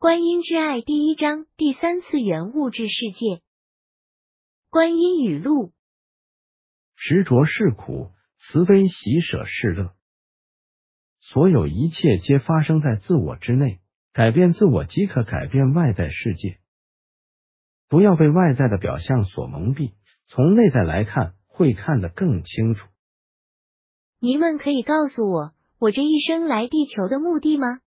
观音之爱第一章第三次元物质世界。观音语录：执着是苦，慈悲喜舍是乐。所有一切皆发生在自我之内，改变自我即可改变外在世界。不要被外在的表象所蒙蔽，从内在来看，会看得更清楚。您们可以告诉我，我这一生来地球的目的吗？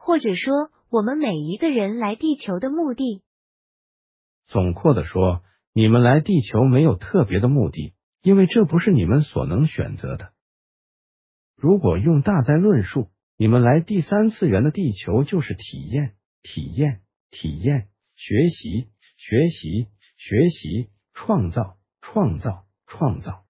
或者说，我们每一个人来地球的目的？总括的说，你们来地球没有特别的目的，因为这不是你们所能选择的。如果用大灾论述，你们来第三次元的地球就是体验、体验、体验、学习、学习、学习、创造、创造、创造。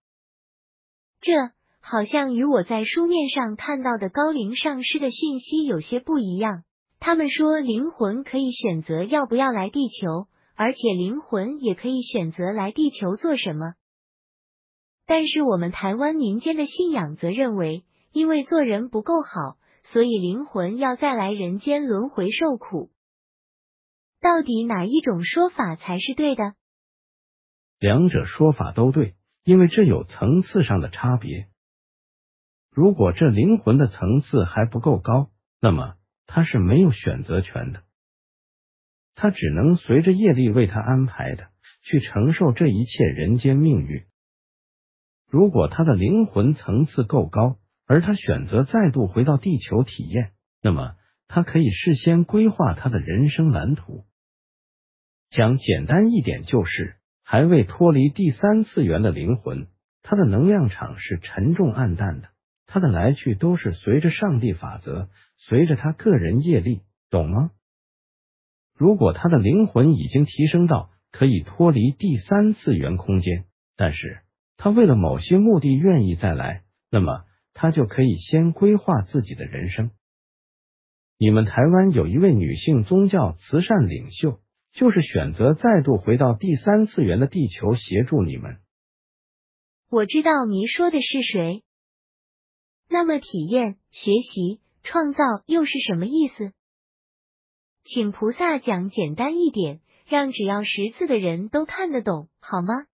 这。好像与我在书面上看到的高龄上师的讯息有些不一样。他们说灵魂可以选择要不要来地球，而且灵魂也可以选择来地球做什么。但是我们台湾民间的信仰则认为，因为做人不够好，所以灵魂要再来人间轮回受苦。到底哪一种说法才是对的？两者说法都对，因为这有层次上的差别。如果这灵魂的层次还不够高，那么他是没有选择权的，他只能随着业力为他安排的去承受这一切人间命运。如果他的灵魂层次够高，而他选择再度回到地球体验，那么他可以事先规划他的人生蓝图。讲简单一点，就是还未脱离第三次元的灵魂，他的能量场是沉重暗淡的。他的来去都是随着上帝法则，随着他个人业力，懂吗？如果他的灵魂已经提升到可以脱离第三次元空间，但是他为了某些目的愿意再来，那么他就可以先规划自己的人生。你们台湾有一位女性宗教慈善领袖，就是选择再度回到第三次元的地球协助你们。我知道您说的是谁。那么，体验、学习、创造又是什么意思？请菩萨讲简单一点，让只要识字的人都看得懂，好吗？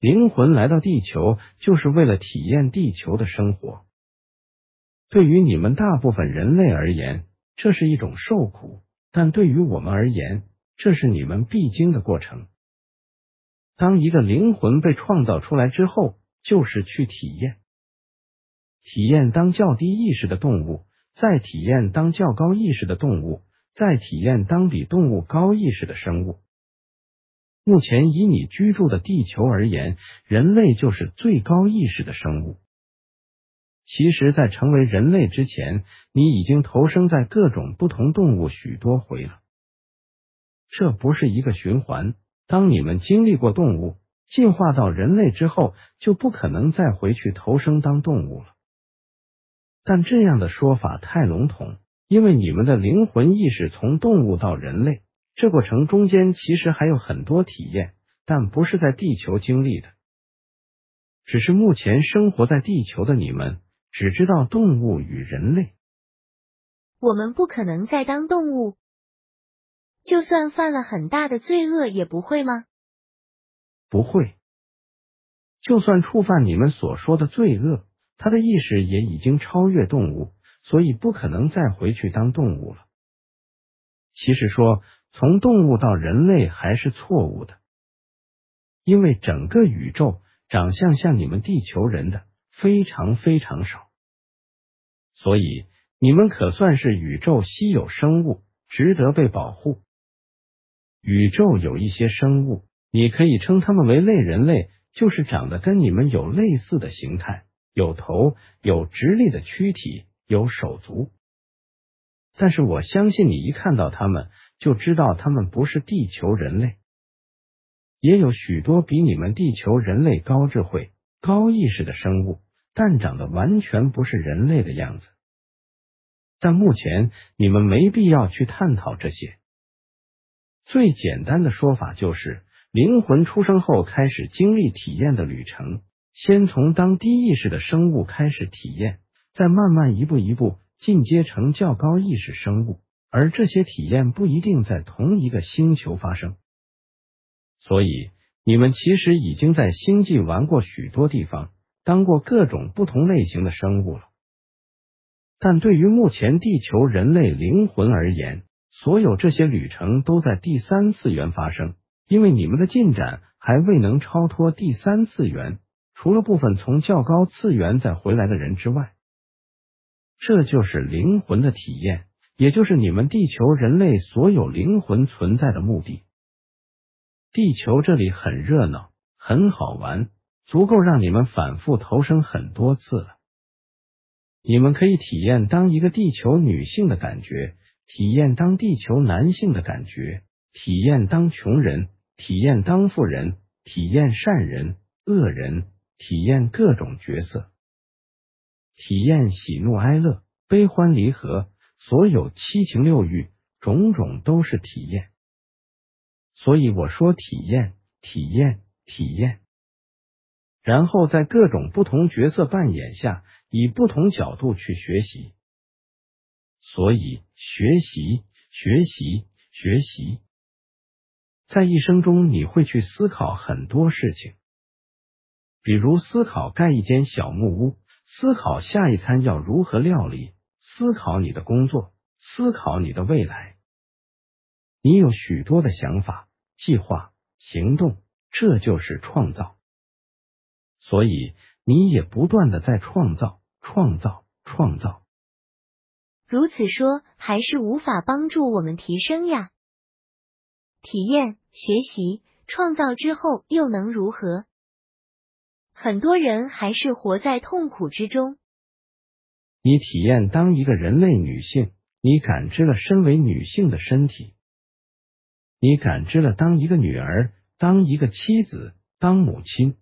灵魂来到地球，就是为了体验地球的生活。对于你们大部分人类而言，这是一种受苦；但对于我们而言，这是你们必经的过程。当一个灵魂被创造出来之后，就是去体验。体验当较低意识的动物，再体验当较高意识的动物，再体验当比动物高意识的生物。目前以你居住的地球而言，人类就是最高意识的生物。其实，在成为人类之前，你已经投生在各种不同动物许多回了。这不是一个循环。当你们经历过动物，进化到人类之后，就不可能再回去投生当动物了。但这样的说法太笼统，因为你们的灵魂意识从动物到人类，这过程中间其实还有很多体验，但不是在地球经历的。只是目前生活在地球的你们，只知道动物与人类。我们不可能再当动物，就算犯了很大的罪恶，也不会吗？不会，就算触犯你们所说的罪恶。他的意识也已经超越动物，所以不可能再回去当动物了。其实说从动物到人类还是错误的，因为整个宇宙长相像你们地球人的非常非常少，所以你们可算是宇宙稀有生物，值得被保护。宇宙有一些生物，你可以称他们为类人类，就是长得跟你们有类似的形态。有头，有直立的躯体，有手足。但是我相信你一看到他们，就知道他们不是地球人类。也有许多比你们地球人类高智慧、高意识的生物，但长得完全不是人类的样子。但目前你们没必要去探讨这些。最简单的说法就是，灵魂出生后开始经历体验的旅程。先从当低意识的生物开始体验，再慢慢一步一步进阶成较高意识生物，而这些体验不一定在同一个星球发生。所以，你们其实已经在星际玩过许多地方，当过各种不同类型的生物了。但对于目前地球人类灵魂而言，所有这些旅程都在第三次元发生，因为你们的进展还未能超脱第三次元，除了部分从较高次元再回来的人之外，这就是灵魂的体验，也就是你们地球人类所有灵魂存在的目的。地球这里很热闹，很好玩，足够让你们反复投生很多次了。你们可以体验当一个地球女性的感觉，体验当地球男性的感觉，体验当穷人，体验当富人，体验善人、恶人，体验各种角色，体验喜怒哀乐、悲欢离合，所有七情六欲，种种都是体验。所以我说体验，体验，体验。然后在各种不同角色扮演下，以不同角度去学习。所以学习，学习，学习，在一生中你会去思考很多事情，比如思考盖一间小木屋，思考下一餐要如何料理，思考你的工作，思考你的未来。你有许多的想法、计划、行动，这就是创造。所以你也不断的在创造、创造、创造。如此说，还是无法帮助我们提升呀。体验、学习、创造之后又能如何？很多人还是活在痛苦之中。你体验当一个人类女性，你感知了身为女性的身体，你感知了当一个女儿、当一个妻子、当母亲。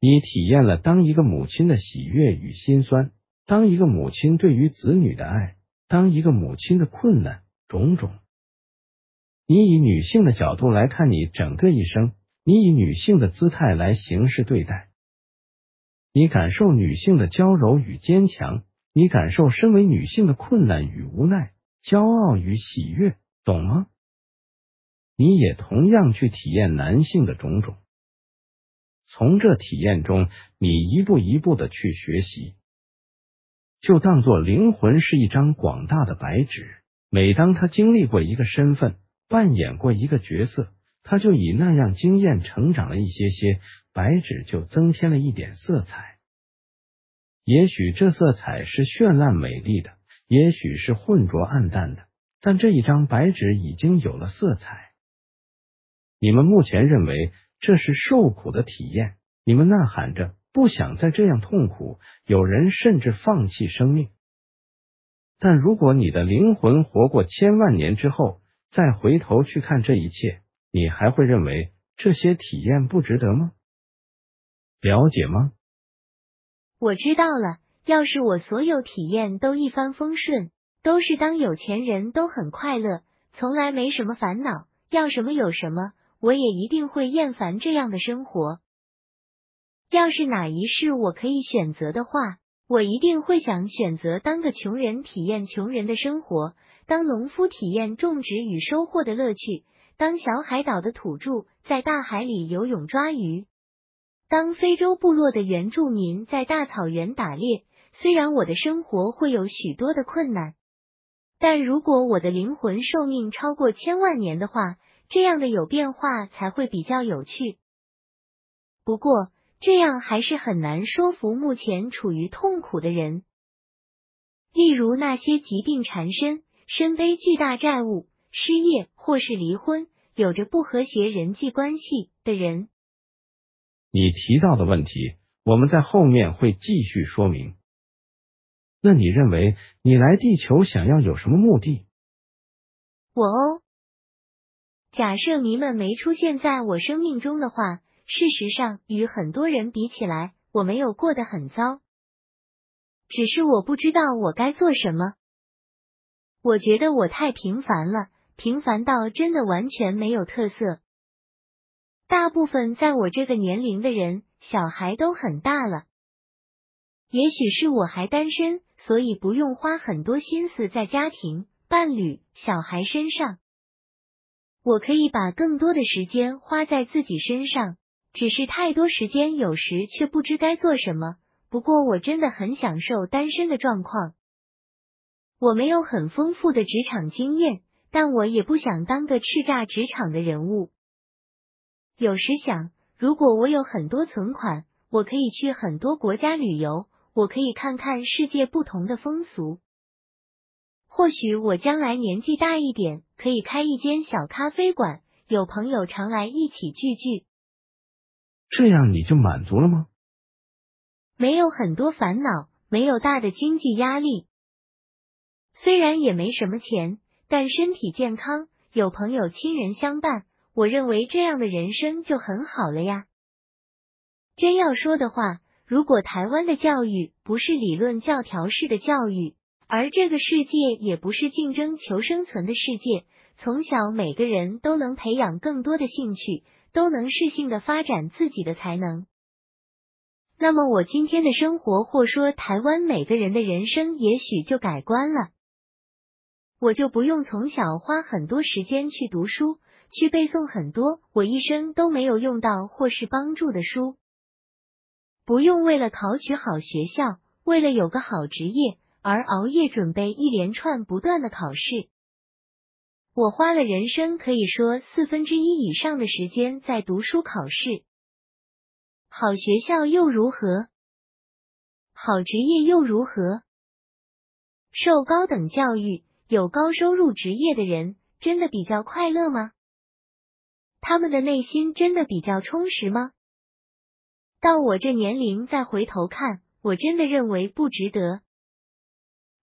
你体验了当一个母亲的喜悦与心酸，当一个母亲对于子女的爱，当一个母亲的困难种种。你以女性的角度来看你整个一生，你以女性的姿态来行事对待，你感受女性的娇柔与坚强，你感受身为女性的困难与无奈，骄傲与喜悦，懂吗？你也同样去体验男性的种种。从这体验中，你一步一步的去学习，就当做灵魂是一张广大的白纸。每当他经历过一个身份，扮演过一个角色，他就以那样经验成长了一些些，白纸就增添了一点色彩。也许这色彩是绚烂美丽的，也许是浑浊暗淡的，但这一张白纸已经有了色彩。你们目前认为？这是受苦的体验，你们呐喊着不想再这样痛苦，有人甚至放弃生命。但如果你的灵魂活过千万年之后，再回头去看这一切，你还会认为这些体验不值得吗？了解吗？我知道了。要是我所有体验都一帆风顺，都是当有钱人都很快乐，从来没什么烦恼，要什么有什么。我也一定会厌烦这样的生活。要是哪一世我可以选择的话，我一定会想选择当个穷人，体验穷人的生活；当农夫，体验种植与收获的乐趣；当小海岛的土著，在大海里游泳抓鱼；当非洲部落的原住民，在大草原打猎。虽然我的生活会有许多的困难，但如果我的灵魂寿命超过千万年的话。这样的有变化才会比较有趣。不过，这样还是很难说服目前处于痛苦的人，例如那些疾病缠身、身背巨大债务、失业或是离婚、有着不和谐人际关系的人。你提到的问题，我们在后面会继续说明。那你认为你来地球想要有什么目的？我哦。假设迷们没出现在我生命中的话，事实上与很多人比起来，我没有过得很糟。只是我不知道我该做什么。我觉得我太平凡了，平凡到真的完全没有特色。大部分在我这个年龄的人，小孩都很大了。也许是我还单身，所以不用花很多心思在家庭、伴侣、小孩身上。我可以把更多的时间花在自己身上，只是太多时间有时却不知该做什么。不过我真的很享受单身的状况。我没有很丰富的职场经验，但我也不想当个叱咤职场的人物。有时想，如果我有很多存款，我可以去很多国家旅游，我可以看看世界不同的风俗。或许我将来年纪大一点，可以开一间小咖啡馆，有朋友常来一起聚聚。这样你就满足了吗？没有很多烦恼，没有大的经济压力。虽然也没什么钱，但身体健康，有朋友亲人相伴，我认为这样的人生就很好了呀。真要说的话，如果台湾的教育不是理论教条式的教育，而这个世界也不是竞争求生存的世界，从小每个人都能培养更多的兴趣，都能适性的发展自己的才能。那么我今天的生活，或说台湾每个人的人生，也许就改观了。我就不用从小花很多时间去读书，去背诵很多我一生都没有用到或是帮助的书，不用为了考取好学校，为了有个好职业。而熬夜准备一连串不断的考试，我花了人生可以说四分之一以上的时间在读书考试。好学校又如何？好职业又如何？受高等教育、有高收入职业的人，真的比较快乐吗？他们的内心真的比较充实吗？到我这年龄再回头看，我真的认为不值得。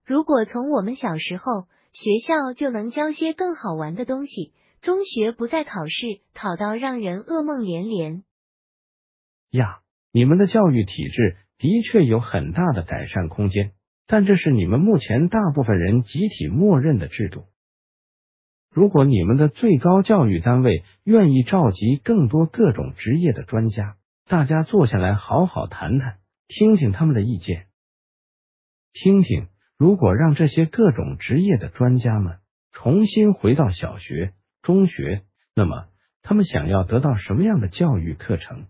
如果从我们小时候学校就能教些更好玩的东西，中学不再考试，考到让人噩梦连连。呀，你们的教育体制的确有很大的改善空间，但这是你们目前大部分人集体默认的制度。如果你们的最高教育单位愿意召集更多各种职业的专家，大家坐下来好好谈谈，听听他们的意见，听听。如果让这些各种职业的专家们重新回到小学、中学，那么他们想要得到什么样的教育课程？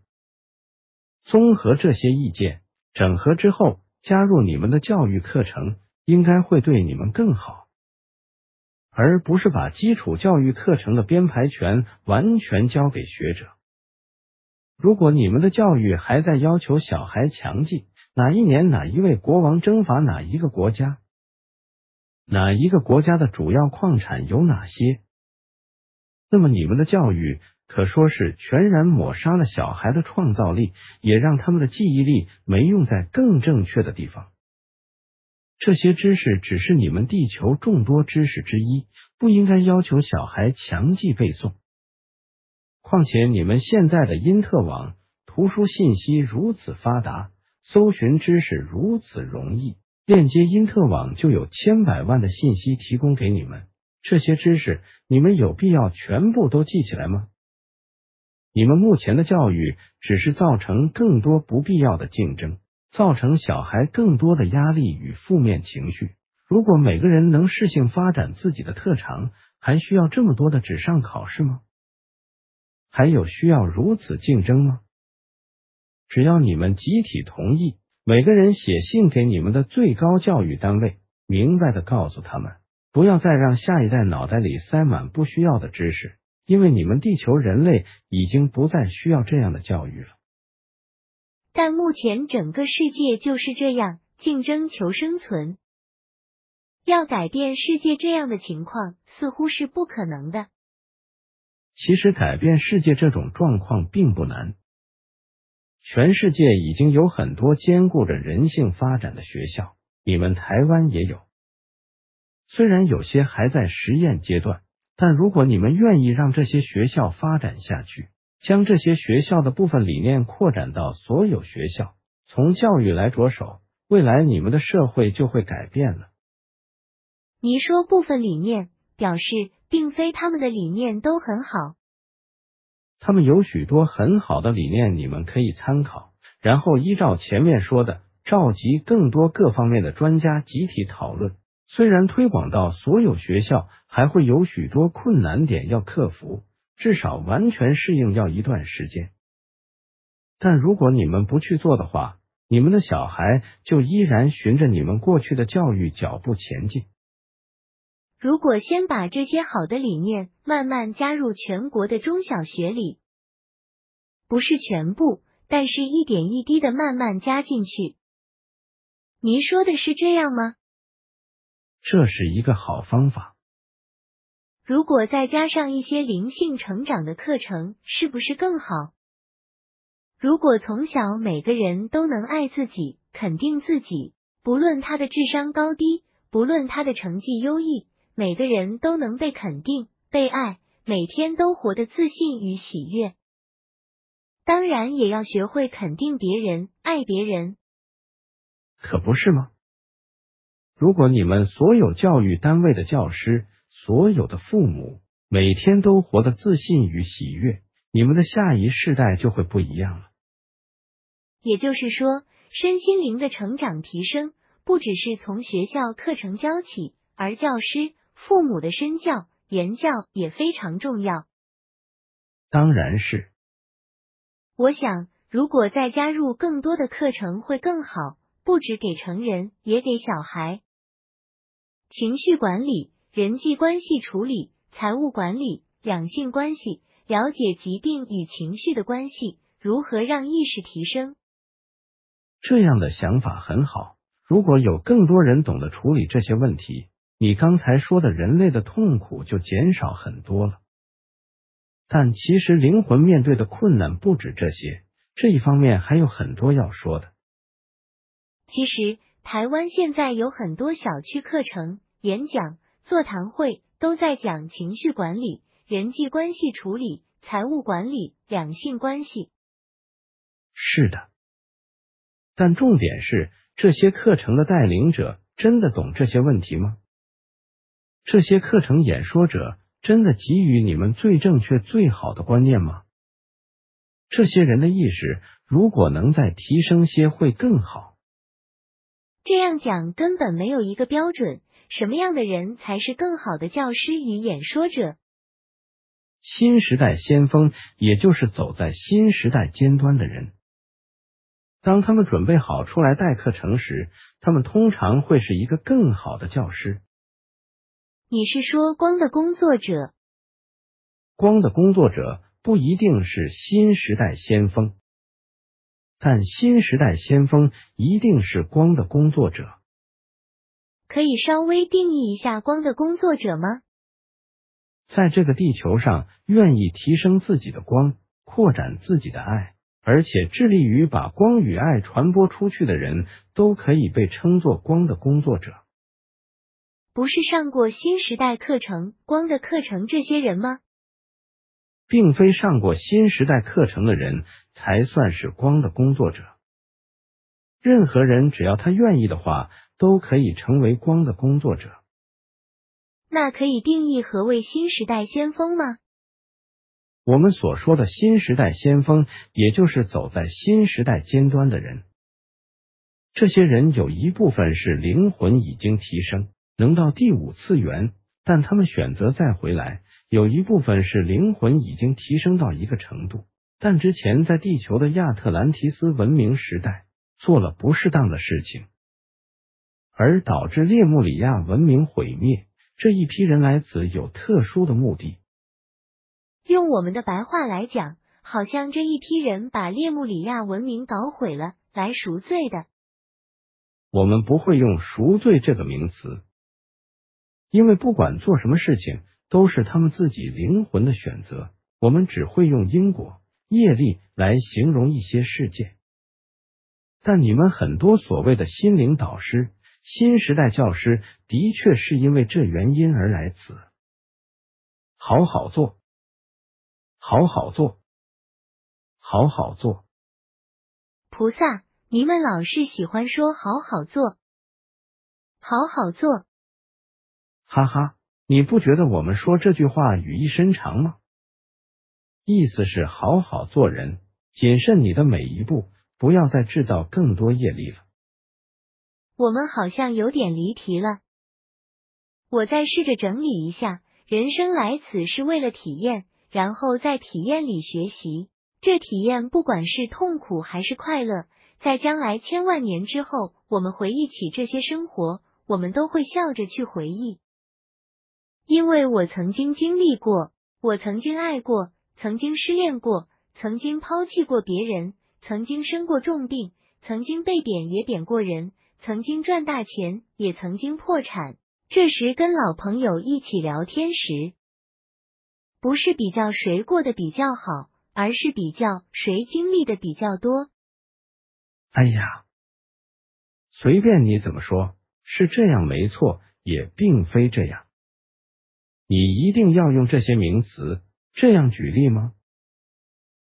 综合这些意见，整合之后加入你们的教育课程，应该会对你们更好，而不是把基础教育课程的编排权完全交给学者。如果你们的教育还在要求小孩强记。哪一年哪一位国王征伐哪一个国家？哪一个国家的主要矿产有哪些？那么你们的教育可说是全然抹杀了小孩的创造力，也让他们的记忆力没用在更正确的地方。这些知识只是你们地球众多知识之一，不应该要求小孩强记背诵。况且你们现在的因特网图书信息如此发达。搜寻知识如此容易，链接因特网就有千百万的信息提供给你们。这些知识，你们有必要全部都记起来吗？你们目前的教育只是造成更多不必要的竞争，造成小孩更多的压力与负面情绪。如果每个人能适性发展自己的特长，还需要这么多的纸上考试吗？还有需要如此竞争吗？只要你们集体同意，每个人写信给你们的最高教育单位，明白的告诉他们，不要再让下一代脑袋里塞满不需要的知识，因为你们地球人类已经不再需要这样的教育了。但目前整个世界就是这样，竞争求生存，要改变世界这样的情况似乎是不可能的。其实改变世界这种状况并不难。全世界已经有很多兼顾着人性发展的学校，你们台湾也有。虽然有些还在实验阶段，但如果你们愿意让这些学校发展下去，将这些学校的部分理念扩展到所有学校，从教育来着手，未来你们的社会就会改变了。你说部分理念，表示并非他们的理念都很好。他们有许多很好的理念，你们可以参考，然后依照前面说的，召集更多各方面的专家集体讨论，虽然推广到所有学校，还会有许多困难点要克服，至少完全适应要一段时间。但如果你们不去做的话，你们的小孩就依然循着你们过去的教育脚步前进。如果先把这些好的理念慢慢加入全国的中小学里，不是全部，但是一点一滴的慢慢加进去。您说的是这样吗？这是一个好方法。如果再加上一些灵性成长的课程，是不是更好？如果从小每个人都能爱自己、肯定自己，不论他的智商高低，不论他的成绩优异，每个人都能被肯定、被爱，每天都活得自信与喜悦。当然，也要学会肯定别人、爱别人，可不是吗？如果你们所有教育单位的教师、所有的父母每天都活得自信与喜悦，你们的下一世代就会不一样了。也就是说，身心灵的成长提升，不只是从学校课程教起，而教师、父母的身教、言教也非常重要。当然是。我想，如果再加入更多的课程会更好，不止给成人，也给小孩。情绪管理、人际关系处理、财务管理、两性关系，了解疾病与情绪的关系，如何让意识提升。这样的想法很好。如果有更多人懂得处理这些问题，你刚才说的人类的痛苦就减少很多了。但其实灵魂面对的困难不止这些，这一方面还有很多要说的。其实台湾现在有很多小区课程、演讲、座谈会都在讲情绪管理、人际关系处理、财务管理、两性关系。是的。但重点是，这些课程的带领者真的懂这些问题吗？这些课程演说者真的给予你们最正确、最好的观念吗？这些人的意识如果能再提升些，会更好。这样讲根本没有一个标准，什么样的人才是更好的教师与演说者？新时代先锋，也就是走在新时代尖端的人。当他们准备好出来带课程时，他们通常会是一个更好的教师。你是说光的工作者？光的工作者不一定是新时代先锋，但新时代先锋一定是光的工作者。可以稍微定义一下光的工作者吗？在这个地球上，愿意提升自己的光，扩展自己的爱。而且致力于把光与爱传播出去的人，都可以被称作光的工作者。不是上过新时代课程、光的课程这些人吗？并非上过新时代课程的人才算是光的工作者。任何人只要他愿意的话，都可以成为光的工作者。那可以定义何谓新时代先锋吗？我们所说的新时代先锋，也就是走在新时代尖端的人。这些人有一部分是灵魂已经提升，能到第五次元，但他们选择再回来；有一部分是灵魂已经提升到一个程度，但之前在地球的亚特兰提斯文明时代做了不适当的事情，而导致列穆里亚文明毁灭。这一批人来此有特殊的目的。用我们的白话来讲，好像这一批人把列穆里亚文明搞毁了，来赎罪的。我们不会用赎罪这个名词，因为不管做什么事情，都是他们自己灵魂的选择。我们只会用因果、业力来形容一些事件。但你们很多所谓的心灵导师、新时代教师，的确是因为这原因而来此。好好做。好好做，好好做。菩萨，你们老是喜欢说“好好做”，好好做。哈哈，你不觉得我们说这句话语意深长吗？意思是好好做人，谨慎你的每一步，不要再制造更多业力了。我们好像有点离题了。我再试着整理一下：人生来此是为了体验，然后在体验里学习。这体验不管是痛苦还是快乐，在将来千万年之后，我们回忆起这些生活，我们都会笑着去回忆，因为我曾经经历过，我曾经爱过，曾经失恋过，曾经抛弃过别人，曾经生过重病，曾经被贬也贬过人，曾经赚大钱，也曾经破产。这时跟老朋友一起聊天时，不是比较谁过得比较好。而是比较谁经历的比较多。哎呀，随便你怎么说，是这样没错，也并非这样。你一定要用这些名词这样举例吗？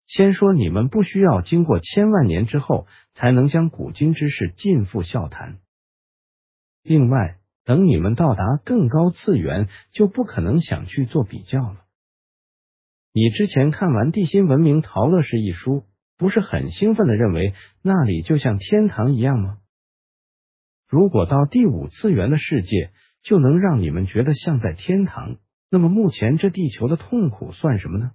先说你们不需要经过千万年之后才能将古今之事尽付笑谈。另外，等你们到达更高次元，就不可能想去做比较了。你之前看完《地心文明陶乐士》一书，不是很兴奋的认为那里就像天堂一样吗？如果到第五次元的世界就能让你们觉得像在天堂，那么目前这地球的痛苦算什么呢？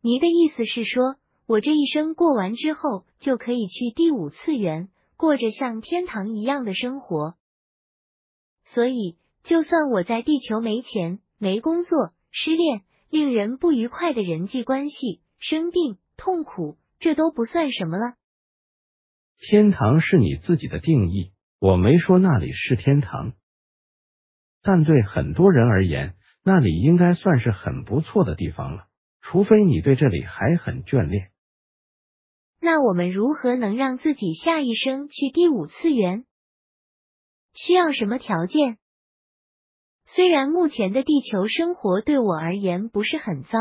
你的意思是说，我这一生过完之后就可以去第五次元，过着像天堂一样的生活？所以，就算我在地球没钱、没工作、失恋。令人不愉快的人际关系、生病、痛苦，这都不算什么了。天堂是你自己的定义，我没说那里是天堂，但对很多人而言，那里应该算是很不错的地方了。除非你对这里还很眷恋。那我们如何能让自己下一生去第五次元？需要什么条件？虽然目前的地球生活对我而言不是很糟，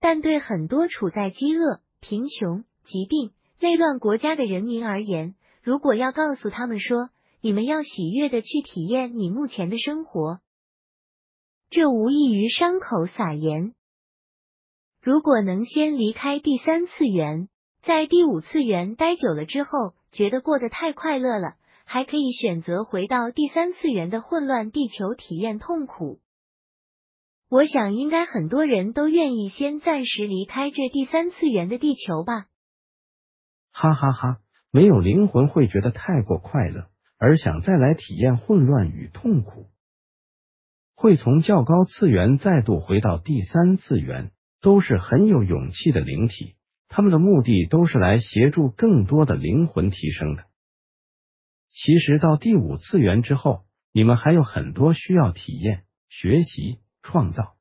但对很多处在饥饿、贫穷、疾病、内乱国家的人民而言，如果要告诉他们说，你们要喜悦的去体验你目前的生活，这无异于伤口撒盐。如果能先离开第三次元，在第五次元待久了之后，觉得过得太快乐了。还可以选择回到第三次元的混乱地球体验痛苦。我想应该很多人都愿意先暂时离开这第三次元的地球吧。哈哈哈，没有灵魂会觉得太过快乐，而想再来体验混乱与痛苦。会从较高次元再度回到第三次元，都是很有勇气的灵体，他们的目的都是来协助更多的灵魂提升的。其实到第五次元之后，你们还有很多需要体验、学习、创造。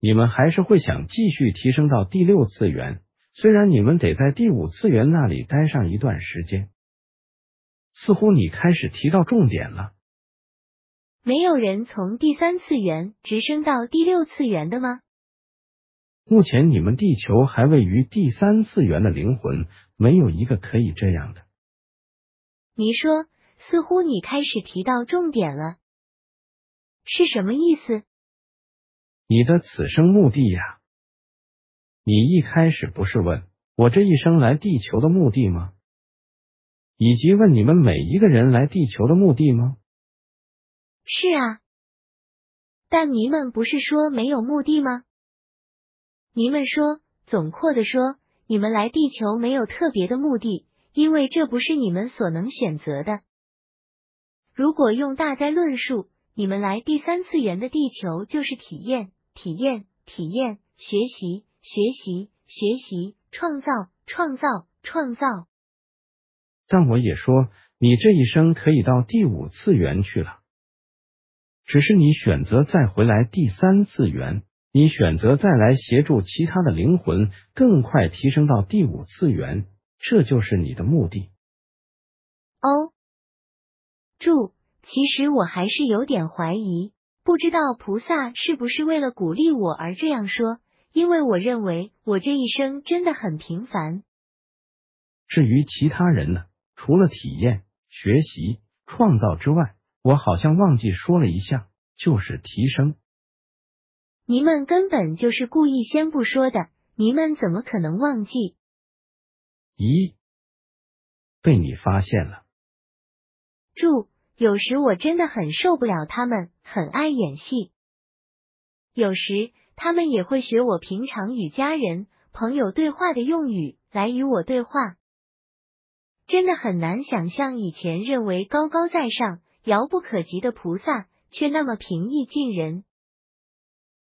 你们还是会想继续提升到第六次元，虽然你们得在第五次元那里待上一段时间。似乎你开始提到重点了。没有人从第三次元直升到第六次元的吗？目前你们地球还位于第三次元的灵魂，没有一个可以这样的。你说，似乎你开始提到重点了，是什么意思？你的此生目的呀？你一开始不是问我这一生来地球的目的吗？以及问你们每一个人来地球的目的吗？是啊，但你们不是说没有目的吗？你们说，总括的说，你们来地球没有特别的目的。因为这不是你们所能选择的。如果用大概论述，你们来第三次元的地球就是体验、体验、体验、学习、学习、学习、创造、创造、创造。但我也说，你这一生可以到第五次元去了，只是你选择再回来第三次元，你选择再来协助其他的灵魂更快提升到第五次元。这就是你的目的哦。注：其实我还是有点怀疑，不知道菩萨是不是为了鼓励我而这样说，因为我认为我这一生真的很平凡。至于其他人呢？除了体验、学习、创造之外，我好像忘记说了一项，就是提升。你们根本就是故意先不说的，你们怎么可能忘记？咦，被你发现了。注：有时我真的很受不了他们，很爱演戏。有时他们也会学我平常与家人、朋友对话的用语来与我对话。真的很难想象以前认为高高在上、遥不可及的菩萨，却那么平易近人。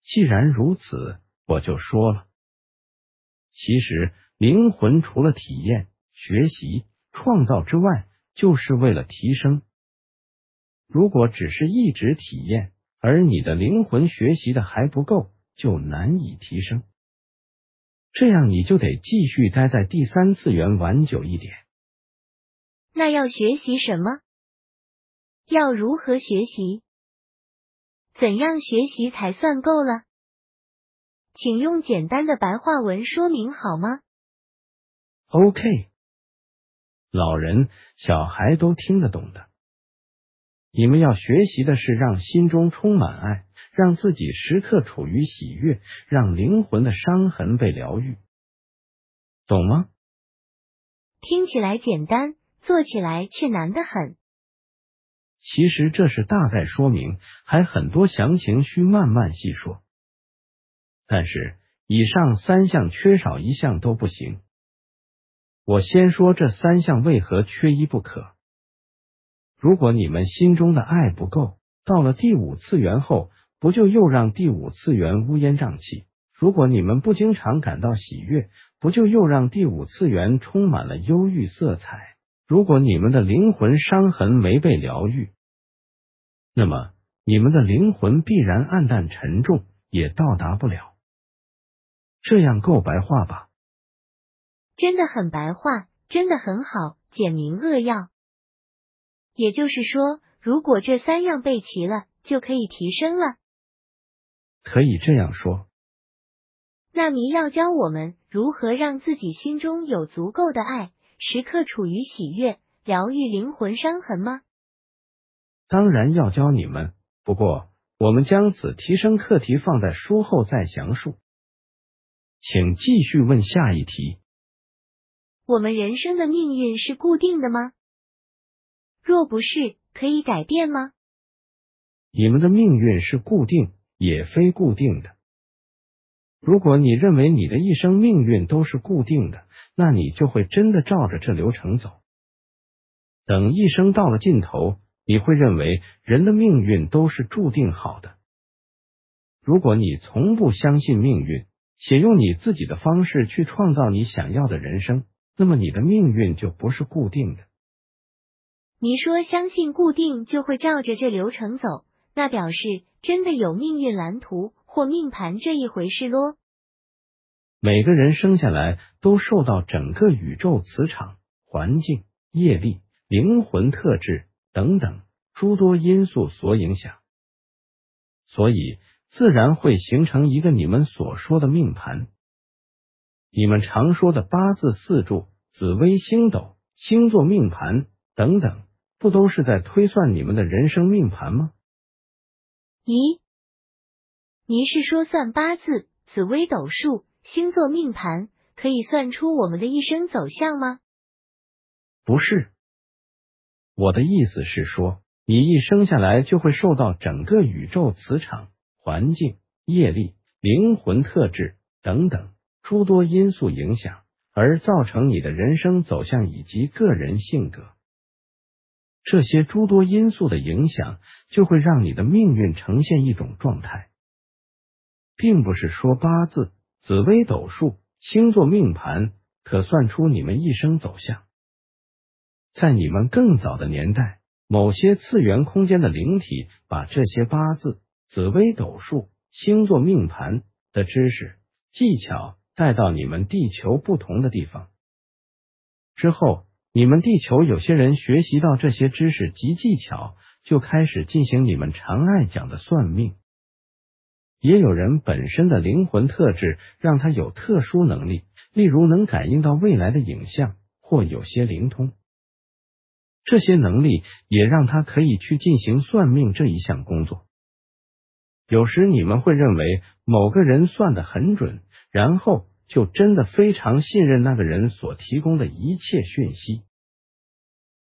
既然如此，我就说了，其实灵魂除了体验、学习、创造之外，就是为了提升。如果只是一直体验，而你的灵魂学习的还不够，就难以提升。这样你就得继续待在第三次元玩久一点。那要学习什么？要如何学习？怎样学习才算够了？请用简单的白话文说明好吗？OK，老人、小孩都听得懂的。你们要学习的是让心中充满爱，让自己时刻处于喜悦，让灵魂的伤痕被疗愈，懂吗？听起来简单。做起来却难得很。其实这是大概说明，还很多详情需慢慢细说。但是以上三项缺少一项都不行。我先说这三项为何缺一不可。如果你们心中的爱不够，到了第五次元后，不就又让第五次元乌烟瘴气？如果你们不经常感到喜悦，不就又让第五次元充满了忧郁色彩？如果你们的灵魂伤痕没被疗愈，那么你们的灵魂必然暗淡沉重，也到达不了。这样够白话吧？真的很白话，真的很好，简明扼要。也就是说，如果这三样备齐了，就可以提升了。可以这样说。那迷要教我们如何让自己心中有足够的爱。时刻处于喜悦，疗愈灵魂伤痕吗？当然要教你们，不过我们将此提升课题放在书后再详述。请继续问下一题。我们人生的命运是固定的吗？若不是，可以改变吗？你们的命运是固定，也非固定的。如果你认为你的一生命运都是固定的，那你就会真的照着这流程走。等一生到了尽头，你会认为人的命运都是注定好的。如果你从不相信命运，且用你自己的方式去创造你想要的人生，那么你的命运就不是固定的。你说相信固定就会照着这流程走，那表示真的有命运蓝图。或命盘这一回事咯。每个人生下来都受到整个宇宙磁场、环境、业力、灵魂特质等等诸多因素所影响，所以自然会形成一个你们所说的命盘。你们常说的八字、四柱、紫微星斗、星座命盘等等，不都是在推算你们的人生命盘吗？咦？您是说算八字、紫微斗数、星座命盘可以算出我们的一生走向吗？不是，我的意思是说，你一生下来就会受到整个宇宙磁场、环境、业力、灵魂特质等等诸多因素影响，而造成你的人生走向以及个人性格。这些诸多因素的影响，就会让你的命运呈现一种状态。并不是说八字、紫微斗数、星座命盘可算出你们一生走向。在你们更早的年代，某些次元空间的灵体把这些八字、紫微斗数、星座命盘的知识、技巧带到你们地球不同的地方。之后，你们地球有些人学习到这些知识及技巧，就开始进行你们常爱讲的算命。也有人本身的灵魂特质让他有特殊能力，例如能感应到未来的影像，或有些灵通。这些能力也让他可以去进行算命这一项工作。有时你们会认为某个人算的很准，然后就真的非常信任那个人所提供的一切讯息。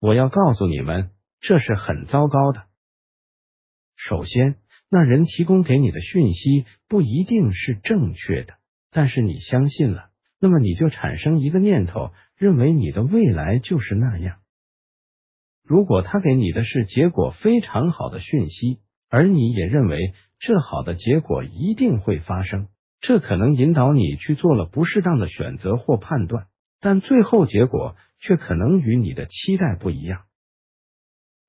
我要告诉你们，这是很糟糕的。首先，那人提供给你的讯息不一定是正确的，但是你相信了，那么你就产生一个念头，认为你的未来就是那样。如果他给你的是结果非常好的讯息，而你也认为这好的结果一定会发生，这可能引导你去做了不适当的选择或判断，但最后结果却可能与你的期待不一样。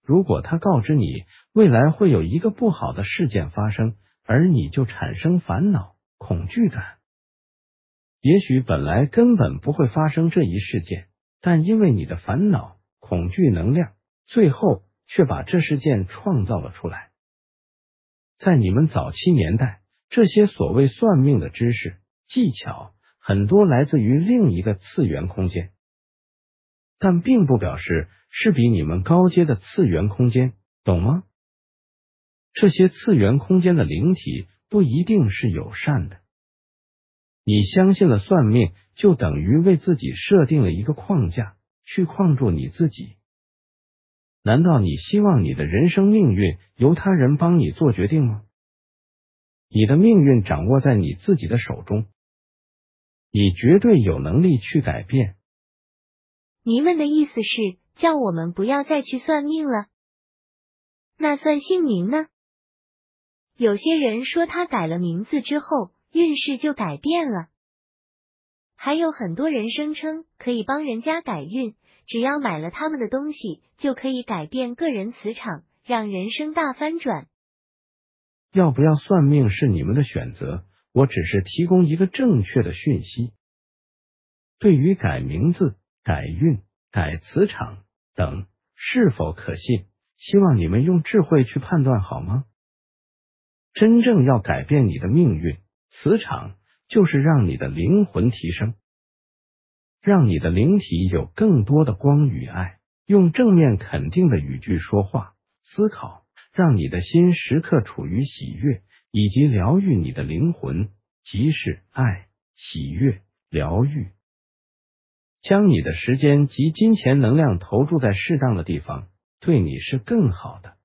如果他告知你未来会有一个不好的事件发生，而你就产生烦恼、恐惧感，也许本来根本不会发生这一事件，但因为你的烦恼、恐惧能量。最后却把这事件创造了出来。在你们早期年代，这些所谓算命的知识技巧，很多来自于另一个次元空间，但并不表示是比你们高阶的次元空间，懂吗？这些次元空间的灵体不一定是友善的。你相信了算命，就等于为自己设定了一个框架，去框住你自己。难道你希望你的人生命运由他人帮你做决定吗？你的命运掌握在你自己的手中，你绝对有能力去改变。您们的意思是叫我们不要再去算命了？那算姓名呢？有些人说他改了名字之后运势就改变了，还有很多人声称可以帮人家改运。只要买了他们的东西，就可以改变个人磁场，让人生大翻转。要不要算命是你们的选择，我只是提供一个正确的讯息。对于改名字、改运、改磁场等是否可信，希望你们用智慧去判断，好吗？真正要改变你的命运、磁场，就是让你的灵魂提升。让你的灵体有更多的光与爱，用正面肯定的语句说话、思考，让你的心时刻处于喜悦，以及疗愈你的灵魂，即是爱、喜悦、疗愈。将你的时间及金钱能量投注在适当的地方，对你是更好的。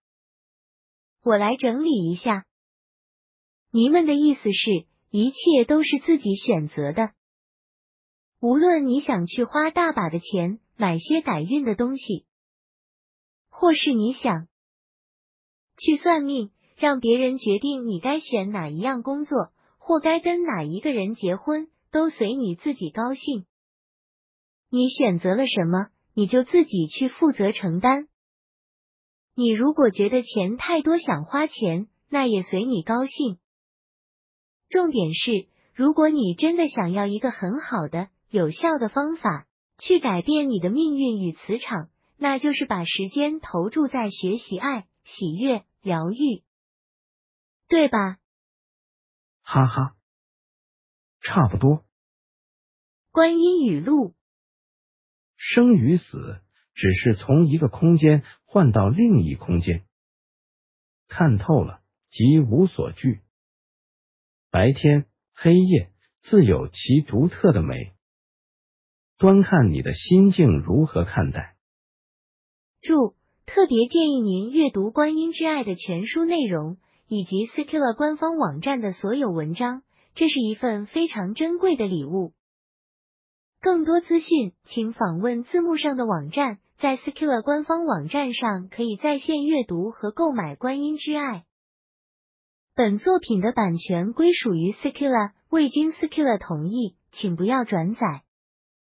我来整理一下，你们的意思是，一切都是自己选择的。无论你想去花大把的钱买些改运的东西，或是你想去算命，让别人决定你该选哪一样工作，或该跟哪一个人结婚，都随你自己高兴。你选择了什么，你就自己去负责承担。你如果觉得钱太多想花钱，那也随你高兴。重点是，如果你真的想要一个很好的。有效的方法去改变你的命运与磁场，那就是把时间投注在学习爱、喜悦、疗愈，对吧？哈哈，差不多。观音语录：生与死只是从一个空间换到另一空间，看透了即无所惧。白天、黑夜自有其独特的美。端看你的心境如何看待。注：特别建议您阅读《观音之爱》的全书内容，以及 Skilla 官方网站的所有文章，这是一份非常珍贵的礼物。更多资讯，请访问字幕上的网站，在 Skilla 官方网站上可以在线阅读和购买《观音之爱》。本作品的版权归属于 Secula，未经 Secula 同意，请不要转载。